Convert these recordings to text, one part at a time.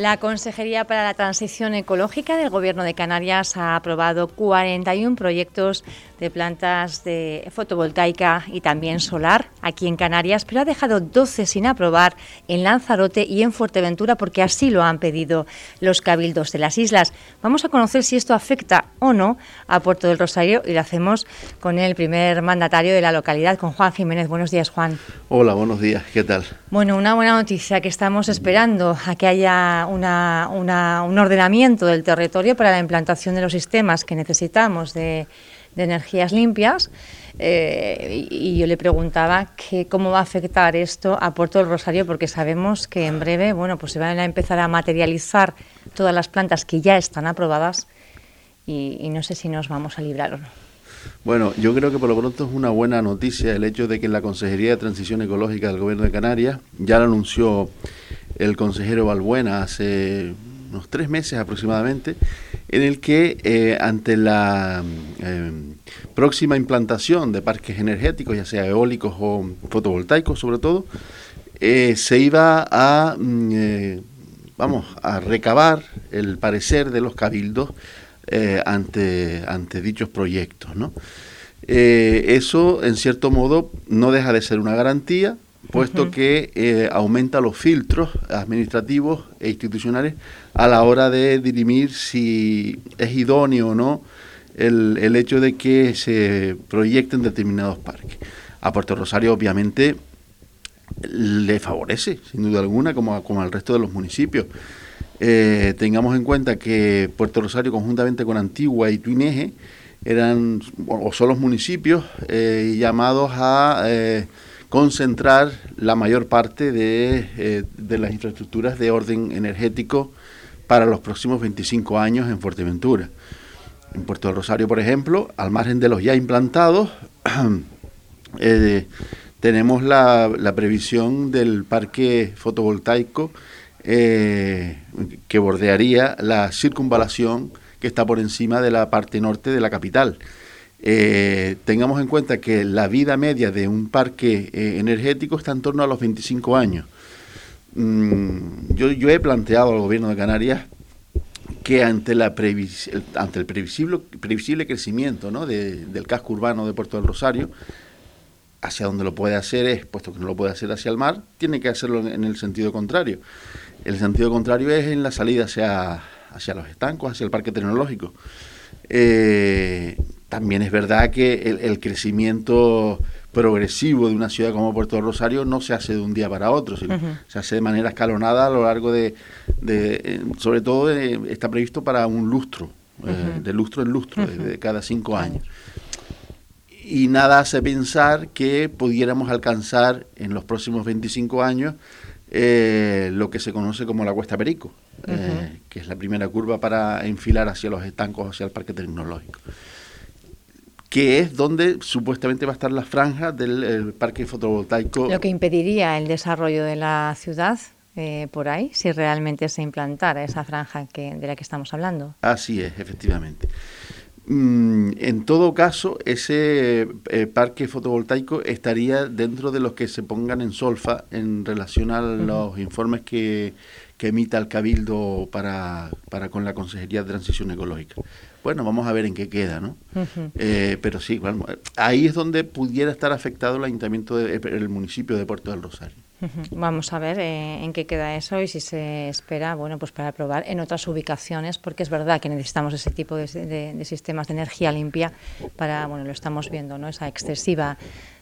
La Consejería para la Transición Ecológica del Gobierno de Canarias ha aprobado 41 proyectos de plantas de fotovoltaica y también solar aquí en Canarias, pero ha dejado 12 sin aprobar en Lanzarote y en Fuerteventura porque así lo han pedido los cabildos de las islas. Vamos a conocer si esto afecta o no a Puerto del Rosario y lo hacemos con el primer mandatario de la localidad, con Juan Jiménez. Buenos días, Juan. Hola, buenos días. ¿Qué tal? Bueno, una buena noticia que estamos esperando a que haya una, un ordenamiento del territorio para la implantación de los sistemas que necesitamos de energías limpias. Eh, y yo le preguntaba que cómo va a afectar esto a Puerto del Rosario, porque sabemos que en breve bueno, pues se van a empezar a materializar todas las plantas que ya están aprobadas y, no sé si nos vamos a librar o no. Bueno, yo creo que por lo pronto es una buena noticia el hecho de que la Consejería de Transición Ecológica del Gobierno de Canarias ya lo anunció el consejero Balbuena hace unos tres meses aproximadamente, en el que eh, ante la eh, próxima implantación de parques energéticos, ya sea eólicos o fotovoltaicos sobre todo, eh, se iba a, mm, vamos, a recabar el parecer de los cabildos ante, ante dichos proyectos. ¿no? eso, en cierto modo, no deja de ser una garantía, puesto que eh, aumenta los filtros administrativos e institucionales a la hora de dirimir si es idóneo o no el, el hecho de que se proyecten determinados parques. A Puerto Rosario, obviamente, le favorece, sin duda alguna, como, como al resto de los municipios. Eh, tengamos en cuenta que Puerto Rosario, conjuntamente con Antigua y Tuineje, eran o son los municipios eh, llamados a concentrar la mayor parte eh, de, las infraestructuras de orden energético para los próximos 25 años en Fuerteventura. En Puerto del Rosario, por ejemplo, al margen de los ya implantados, eh, tenemos la, previsión del parque fotovoltaico eh, que bordearía la circunvalación que está por encima de la parte norte de la capital. Eh, tengamos en cuenta que la vida media de un parque eh, energético está en torno a los 25 años. Mm, yo, he planteado al gobierno de Canarias que ante, la el previsible, crecimiento del casco urbano de Puerto del Rosario, hacia donde lo puede hacer es, puesto que no lo puede hacer hacia el mar, tiene que hacerlo en, el sentido contrario. El sentido contrario es en la salida hacia, hacia los estancos, hacia el parque tecnológico. Eh, también es verdad que el, crecimiento progresivo de una ciudad como Puerto Rosario no se hace de un día para otro, sino se hace de manera escalonada a lo largo de, eh, sobre todo está previsto para un lustro, eh, de lustro en lustro, de, cada cinco años. Y nada hace pensar que pudiéramos alcanzar en los próximos 25 años eh, lo que se conoce como la Cuesta Perico, que es la primera curva para enfilar hacia los estancos, hacia el parque tecnológico que es donde supuestamente va a estar la franja del parque fotovoltaico. Lo que impediría el desarrollo de la ciudad eh, por ahí, si realmente se implantara esa franja que, de la que estamos hablando. Así es, efectivamente. Mm, en todo caso, ese eh, parque fotovoltaico estaría dentro de los que se pongan en solfa en relación a los informes que, que emita el Cabildo para, para con la Consejería de Transición Ecológica. Bueno, vamos a ver en qué queda, ¿no? Eh, pero sí, bueno, ahí es donde pudiera estar afectado el ayuntamiento del municipio de Puerto del Rosario. Vamos a ver eh, en qué queda eso y si se espera, bueno, pues para probar en otras ubicaciones, porque es verdad que necesitamos ese tipo de, de sistemas de energía limpia para, bueno, lo estamos viendo, ¿no? Esa excesiva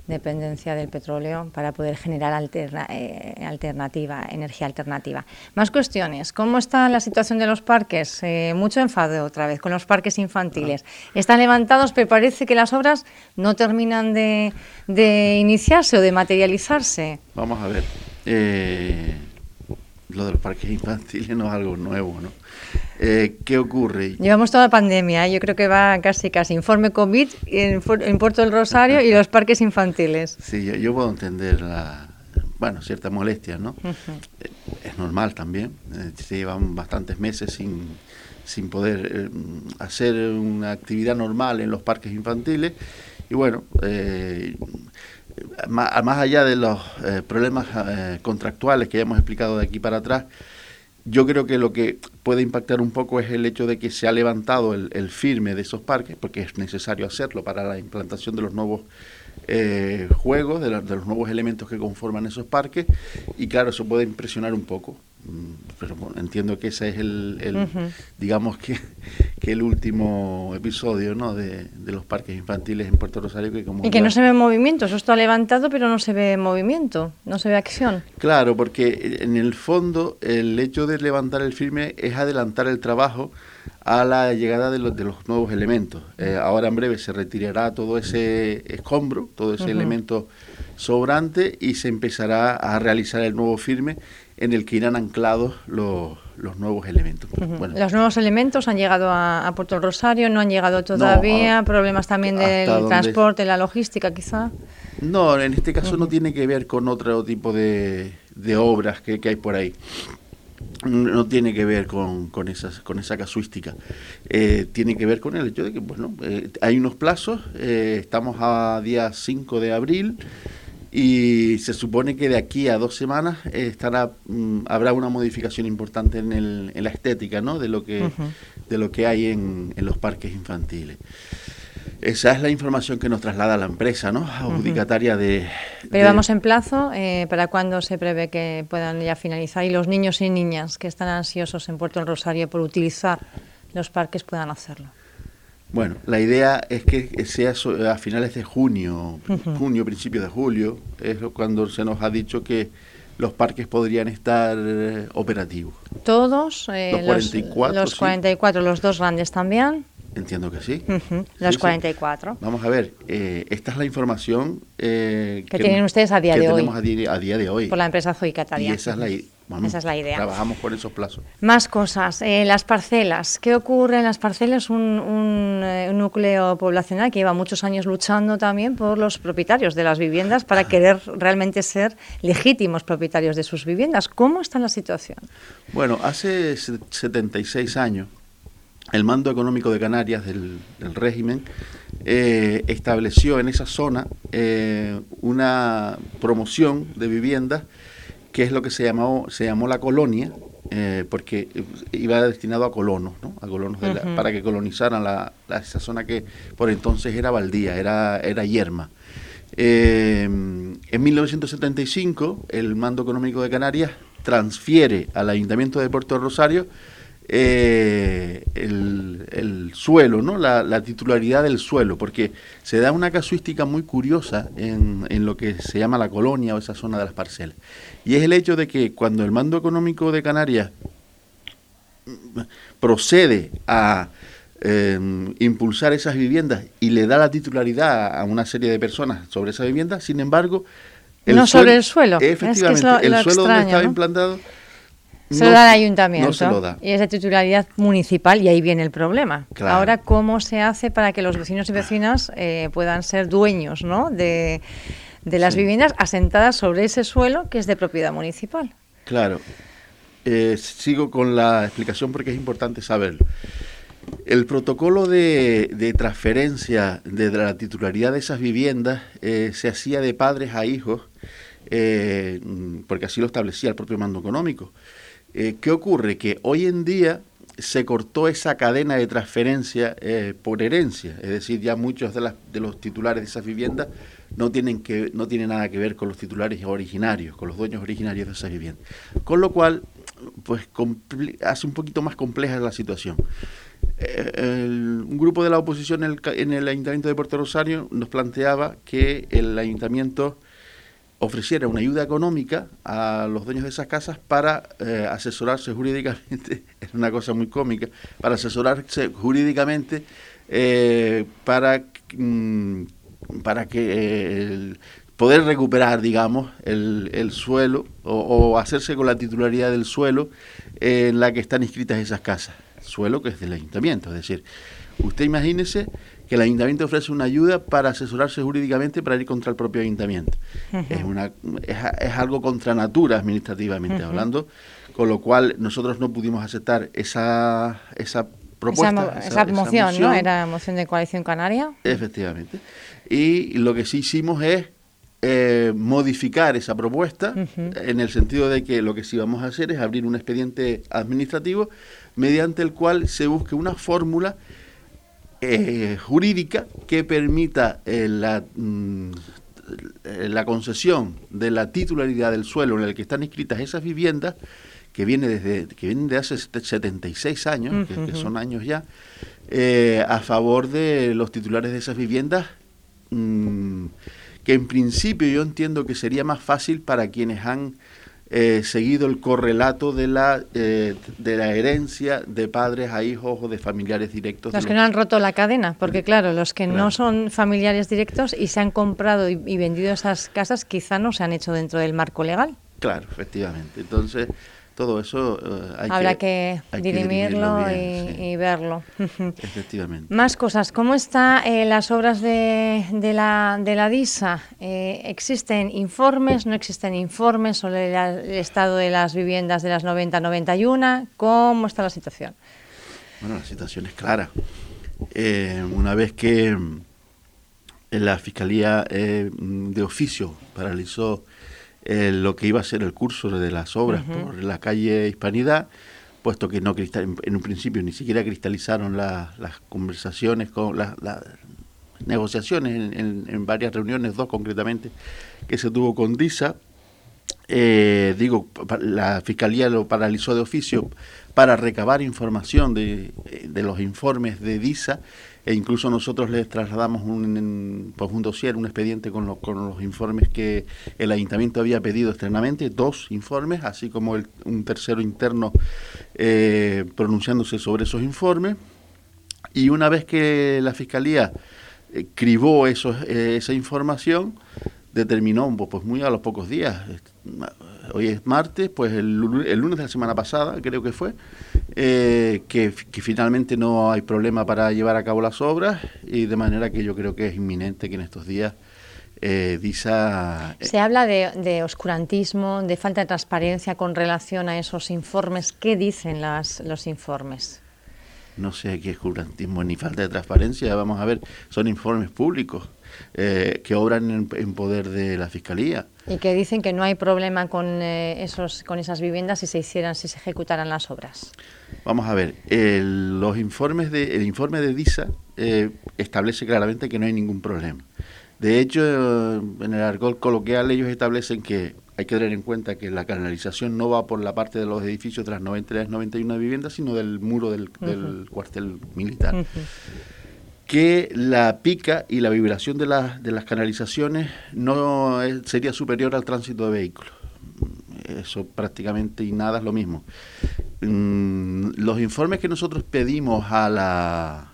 dependencia del petróleo para poder generar alterna, eh, alternativa, energía alternativa. Más cuestiones. ¿Cómo está la situación de los parques? Eh, mucho enfado otra vez con los parques infantiles. Están levantados, pero parece que las obras no terminan de, iniciarse o de materializarse. Vamos a ver. Eh, lo de los parques infantiles no es algo nuevo, ¿no? Eh, ¿Qué ocurre? Llevamos toda la pandemia, ¿eh? yo creo que va casi casi informe COVID en, Puerto del Rosario y los parques infantiles. Sí, yo, puedo entender la, bueno, cierta molestia, ¿no? Eh, es normal también, se llevan bastantes meses sin, sin poder hacer una actividad normal en los parques infantiles y bueno, más, más, allá de los problemas contractuales que ya hemos explicado de aquí para atrás, Yo creo que lo que puede impactar un poco es el hecho de que se ha levantado el, firme de esos parques, porque es necesario hacerlo para la implantación de los nuevos eh, juegos, de, de, los nuevos elementos que conforman esos parques, y claro, eso puede impresionar un poco. Mm, pero entiendo que ese es el, digamos que, que, el último episodio ¿no? de, los parques infantiles en Puerto Rosario. Que como y que no se ve movimiento, eso está levantado, pero no se ve movimiento, no se ve acción. Claro, porque en el fondo el hecho de levantar el firme es adelantar el trabajo a la llegada de los, de los nuevos elementos. Eh, ahora en breve se retirará todo ese escombro, todo ese elemento sobrante y se empezará a realizar el nuevo firme en el que irán anclados los, los nuevos elementos. los nuevos elementos han llegado a, Puerto Rosario, no han llegado todavía, problemas también del transporte, la logística quizá. No, en este caso no tiene que ver con otro tipo de, de obras que, hay por ahí. No tiene que ver con, con, esas, con esa casuística. Eh, tiene que ver con el hecho de que, bueno, eh, hay unos plazos, eh, estamos a día 5 de abril, y se supone que de aquí a dos semanas eh, estará mm, habrá una modificación importante en, el, en la estética ¿no? de lo que de lo que hay en, en, los parques infantiles. Esa es la información que nos traslada la empresa no adjudicataria de pero vamos en plazo eh, para cuándo se prevé que puedan ya finalizar y los niños y niñas que están ansiosos en Puerto del Rosario por utilizar los parques puedan hacerlo bueno, la idea es que sea a finales de junio, junio, principios de julio, es cuando se nos ha dicho que los parques podrían estar eh, operativos. ¿Todos? Eh, los 44. Los, 44, los dos grandes también. Entiendo que sí. Los 44. Vamos a ver, eh, esta es la información que, tienen ustedes a día de hoy. tenemos a día, de hoy. Por la empresa Zoicataria. Y esa es la esa es la idea. Trabajamos por esos plazos. Más cosas. Eh, las parcelas. ¿Qué ocurre en las parcelas? Un, eh, un, núcleo poblacional que lleva muchos años luchando también por los propietarios de las viviendas para querer realmente ser legítimos propietarios de sus viviendas. ¿Cómo está la situación? Bueno, hace 76 años el mando económico de Canarias del, régimen eh, estableció en esa zona una promoción de viviendas que es lo que se llamó, se llamó la colonia, eh, porque iba destinado a colonos, ¿no? a colonos para que colonizaran la, esa zona que por entonces era baldía, era, era yerma. Eh, en 1975, el Mando Económico de Canarias transfiere al Ayuntamiento de Puerto Rosario eh, el, suelo, ¿no? La, titularidad del suelo, porque se da una casuística muy curiosa en, en, lo que se llama la colonia o esa zona de las parcelas. Y es el hecho de que cuando el mando económico de Canarias procede a em, impulsar esas viviendas y le da la titularidad a una serie de personas sobre esa vivienda, sin embargo... no sobre el suelo. Efectivamente, el suelo donde estaba implantado se lo da al ayuntamiento. Y es de titularidad municipal y ahí viene el problema. Ahora, ¿cómo se hace para que los vecinos y vecinas eh, puedan ser dueños ¿no? de, las viviendas asentadas sobre ese suelo que es de propiedad municipal? Claro. Eh, sigo con la explicación porque es importante saberlo. El protocolo de, transferencia de la titularidad de esas viviendas eh, se hacía de padres a hijos, porque así lo establecía el propio mando económico. Eh, ¿Qué ocurre? Que hoy en día se cortó esa cadena de transferencia eh, por herencia, es decir, ya muchos de, los titulares de esas viviendas no tienen, que, no tienen nada que ver con los titulares originarios, con los dueños originarios de esas viviendas. Con lo cual, pues hace un poquito más compleja la situación. Eh, un grupo de la oposición en el Ayuntamiento de Puerto Rosario nos planteaba que el Ayuntamiento ofreciera una ayuda económica a los dueños de esas casas para eh, asesorarse jurídicamente, es una cosa muy cómica, para asesorarse jurídicamente eh, para, mm, para que eh, poder recuperar, digamos, el, el suelo o, hacerse con la titularidad del suelo en la que están inscritas esas casas, suelo que es del ayuntamiento, es decir, usted imagínese que el ayuntamiento ofrece una ayuda para asesorarse jurídicamente para ir contra el propio ayuntamiento. es, una, es, algo contra natura administrativamente hablando, con lo cual nosotros no pudimos aceptar esa, esa propuesta. Esa, moción, ¿no? Era moción de coalición canaria. Efectivamente. Y lo que sí hicimos es eh, modificar esa propuesta en el sentido de que lo que sí vamos a hacer es abrir un expediente administrativo mediante el cual se busque una fórmula eh, jurídica que permita eh, la, mm, la concesión de la titularidad del suelo en el que están inscritas esas viviendas que viene desde que vienen de hace 76 años, que, son años ya, a favor de los titulares de esas viviendas mm, que en principio yo entiendo que sería más fácil para quienes han eh, seguido el correlato de la, eh, de la herencia de padres a hijos o de familiares directos. Los que no han roto la cadena, porque claro, los que no son familiares directos y se han comprado y, y vendido esas casas quizá no se han hecho dentro del marco legal. Claro, efectivamente. Entonces, todo eso eh, habrá que, dirimirlo, y, verlo. Efectivamente. Más cosas. ¿Cómo están eh, las obras de, la, de la DISA? Eh, ¿Existen informes? ¿No existen informes sobre el estado de las viviendas de las 90-91? ¿Cómo está la situación? Bueno, la situación es clara. una vez que la Fiscalía de Oficio paralizó lo que iba a ser el curso de las obras por la calle Hispanidad, puesto que no en un principio ni siquiera cristalizaron las conversaciones, con las negociaciones en, varias reuniones, dos concretamente, que se tuvo con DISA. Eh, digo, la Fiscalía lo paralizó de oficio para recabar información de, de los informes de DISA e incluso nosotros les trasladamos un, pues un un expediente con, con, los informes que el ayuntamiento había pedido externamente, dos informes, así como un tercero interno eh, pronunciándose sobre esos informes. Y una vez que la Fiscalía eh, cribó esos, eh, esa información, determinó pues muy a los pocos días, hoy es martes, pues el, el lunes de la semana pasada creo que fue, eh, que, finalmente no hay problema para llevar a cabo las obras y de manera que yo creo que es inminente que en estos días eh, DISA... Eh, Se habla de, oscurantismo, de falta de transparencia con relación a esos informes. ¿Qué dicen las, los informes? No sé qué oscurantismo ni falta de transparencia. Vamos a ver, son informes públicos eh, que obran en, poder de la Fiscalía. Y que dicen que no hay problema con, eh, esos, con esas viviendas si se hicieran, si se ejecutaran las obras. Vamos a ver, el, los informes de, el informe de DISA eh, establece claramente que no hay ningún problema. De hecho, en el argot coloquial ellos establecen que hay que tener en cuenta que la canalización no va por la parte de los edificios de las 93, 91 viviendas, sino del muro del, cuartel militar que la pica y la vibración de, de las canalizaciones no sería superior al tránsito de vehículos. Eso prácticamente y nada es lo mismo. Mm, los informes que nosotros pedimos a, la,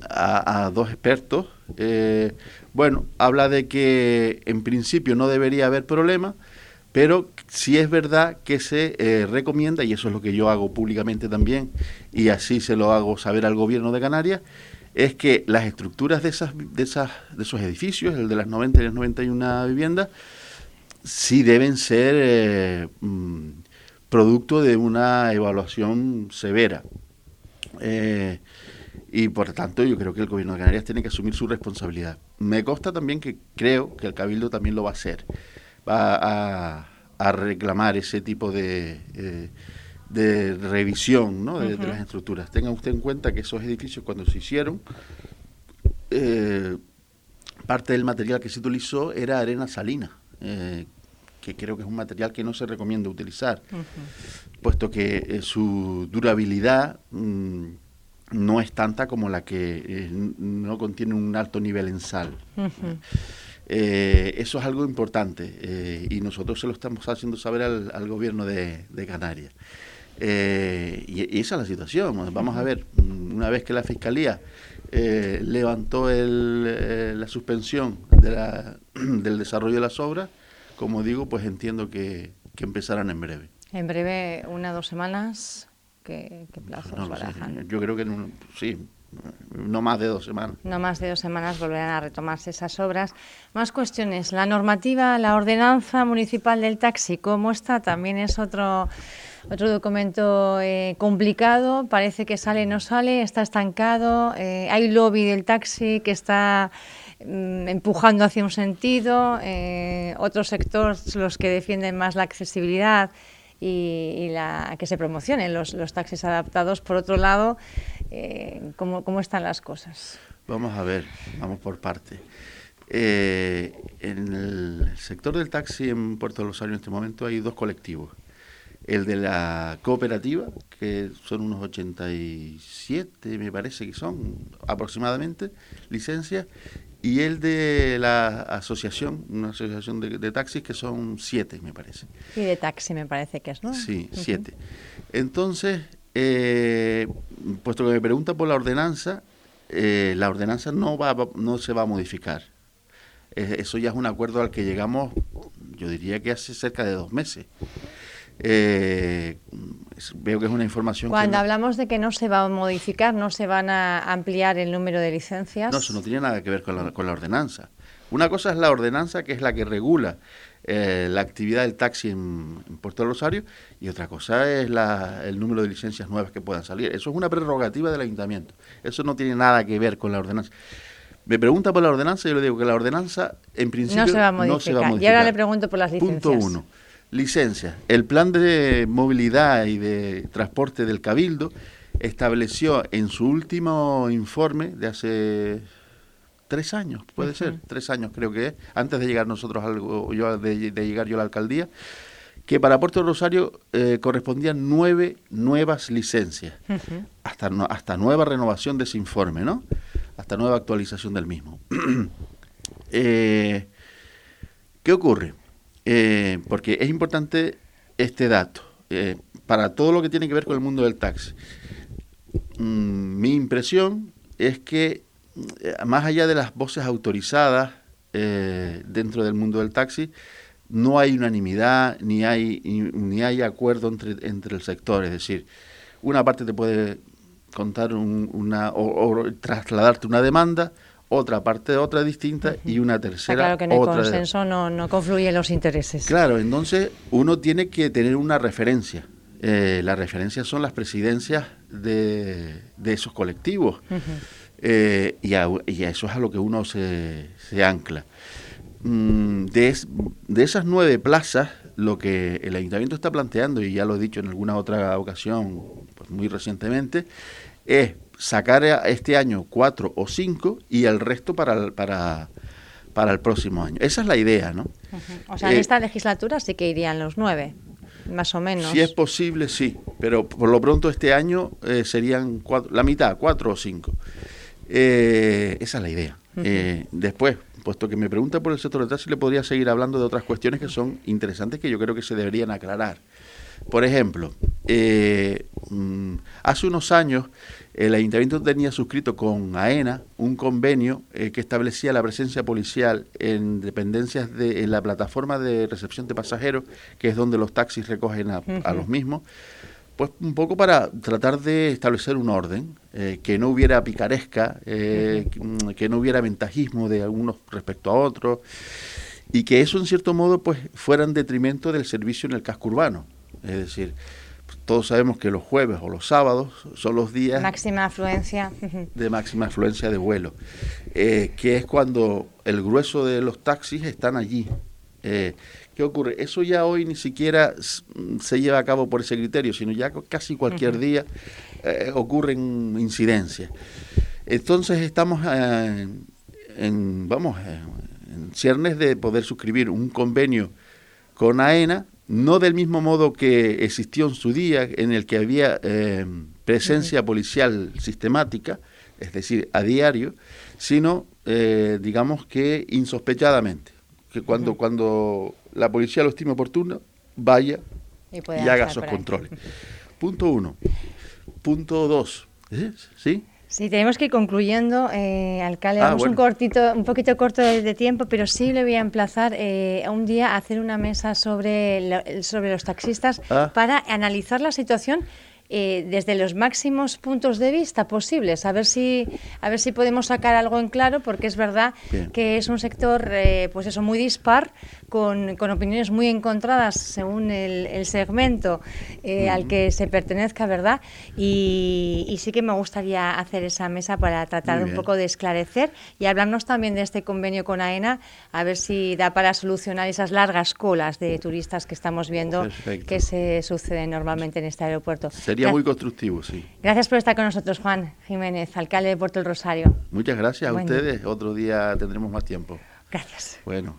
a, dos expertos, eh, bueno, habla de que en principio no debería haber problema, pero sí es verdad que se eh, recomienda, y eso es lo que yo hago públicamente también, y así se lo hago saber al gobierno de Canarias, es que las estructuras de, esas, de, esas, de esos edificios, el de las 90 y las 91 viviendas, sí deben ser eh, mm, producto de una evaluación severa. Eh, y por tanto yo creo que el gobierno de Canarias tiene que asumir su responsabilidad. Me consta también que creo que el Cabildo también lo va a hacer. Va a, reclamar ese tipo de... Eh, de revisión ¿no? de, las estructuras. Tenga usted en cuenta que esos edificios cuando se hicieron, eh, parte del material que se utilizó era arena salina, eh, que creo que es un material que no se recomienda utilizar, puesto que eh, su durabilidad mm, no es tanta como la que no contiene un alto nivel en sal. eso es algo importante y nosotros se lo estamos haciendo saber al, gobierno de Canarias. Eh, y, esa es la situación. Vamos a ver, una vez que la Fiscalía eh, levantó eh, la suspensión del desarrollo de las obras, como digo, pues entiendo que, empezarán en breve. En breve, una o dos semanas, ¿qué, plazos Yo creo que sí, no más de dos semanas. No más de dos semanas volverán a retomarse esas obras. Más cuestiones. La normativa, la ordenanza municipal del taxi, ¿cómo está? También es otro otro documento eh, complicado, parece que sale, no sale, está estancado. Eh, hay lobby del taxi que está mm, empujando hacia un sentido, eh, otros sectores los que defienden más la accesibilidad y, la, que se promocionen los, taxis adaptados. Por otro lado, eh, ¿cómo, ¿cómo, están las cosas? Vamos a ver, vamos por parte. Eh, en el sector del taxi en Puerto de en este momento hay dos colectivos. El de la cooperativa, que son unos 87, me parece que son aproximadamente, licencias, y el de la asociación, una asociación de, taxis que son siete, me parece. Y de taxi me parece que es, ¿no? Sí, siete. Entonces, eh, puesto que me pregunta por la ordenanza, eh, la ordenanza no, va, no se va a modificar eso ya es un acuerdo al que llegamos, yo diría que hace cerca de dos meses. Eh, veo que es una información. Cuando hablamos de que no se va a modificar, no se van a ampliar el número de licencias. No, eso no tiene nada que ver con la, con la ordenanza. Una cosa es la ordenanza, que es la que regula eh, la actividad del taxi en, Puerto Rosario, y otra cosa es la, el número de licencias nuevas que puedan salir. Eso es una prerrogativa del ayuntamiento. Eso no tiene nada que ver con la ordenanza. Me pregunta por la ordenanza, yo le digo que la ordenanza en principio no se va a modificar. Y ahora le pregunto por las licencias. Punto uno. Licencia. El plan de movilidad y de transporte del Cabildo estableció en su último informe de hace tres años, puede ser, tres años creo que es, antes de llegar nosotros algo, yo de, llegar yo a la alcaldía, que para Puerto Rosario eh, correspondían nueve nuevas licencias, hasta, hasta nueva renovación de ese informe, ¿no? hasta nueva actualización del mismo. Eh, ¿Qué ocurre? Eh, porque es importante este dato eh, para todo lo que tiene que ver con el mundo del taxi. Mm, mi impresión es que más allá de las voces autorizadas dentro del mundo del taxi, no hay unanimidad ni hay, ni hay acuerdo entre, entre el sector. Es decir, una parte te puede contar una o, trasladarte una demanda, otra parte otra distinta y una tercera. claro que en el consenso no, no confluyen los intereses. Claro, entonces uno tiene que tener una referencia. Eh, las referencias son las presidencias de, de esos colectivos. Eh, y, a, eso es a lo que uno se, se ancla. Mm, de, de esas nueve plazas, lo que el ayuntamiento está planteando, y ya lo he dicho en alguna otra ocasión, pues muy recientemente, es sacar este año cuatro o cinco y el resto para, para, para el próximo año. Esa es la idea, ¿no? O sea, en eh, esta legislatura sí que irían los nueve, más o menos. Si es posible, sí, pero por lo pronto este año eh, serían la mitad, cuatro o cinco. Eh, esa es la idea. después, puesto que me pregunta por el sector de taxi, le podría seguir hablando de otras cuestiones que son interesantes que yo creo que se deberían aclarar. Por ejemplo, eh, mm, hace unos años el ayuntamiento tenía suscrito con AENA un convenio eh, que establecía la presencia policial en dependencias de en la plataforma de recepción de pasajeros, que es donde los taxis recogen a, los mismos, pues un poco para tratar de establecer un orden, eh, que no hubiera picaresca, mm, que no hubiera ventajismo de algunos respecto a otros, y que eso en cierto modo pues fuera en detrimento del servicio en el casco urbano. Es decir, todos sabemos que los jueves o los sábados son los días... Máxima afluencia. De máxima afluencia de vuelo, eh, que es cuando el grueso de los taxis están allí. Eh, ¿Qué ocurre? Eso ya hoy ni siquiera se lleva a cabo por ese criterio, sino ya casi cualquier día eh, ocurren incidencias. Entonces estamos en, vamos, en ciernes de poder suscribir un convenio con AENA no del mismo modo que existió en su día, en el que había eh, presencia policial sistemática, es decir, a diario, sino, eh, digamos que insospechadamente, que cuando, cuando la policía lo estime oportuno, vaya y, haga esos controles. Punto uno. Punto dos. ¿Sí? Sí, tenemos que ir concluyendo, eh, alcalde. Ah, vamos un cortito, un poquito corto de, tiempo, pero sí le voy a emplazar eh, un día a hacer una mesa sobre, sobre los taxistas ah. para analizar la situación eh, desde los máximos puntos de vista posibles, a ver si, a ver si podemos sacar algo en claro, porque es verdad que es un sector, eh, pues eso, muy dispar, con, con, opiniones muy encontradas según el, segmento eh, al que se pertenezca, ¿verdad? Y, sí que me gustaría hacer esa mesa para tratar un poco de esclarecer y hablarnos también de este convenio con AENA, a ver si da para solucionar esas largas colas de turistas que estamos viendo que se suceden normalmente en este aeropuerto. Sería muy constructivo, sí. Gracias por estar con nosotros, Juan Jiménez, alcalde de Puerto del Rosario. Muchas gracias a ustedes. Otro día tendremos más tiempo. Gracias. Bueno.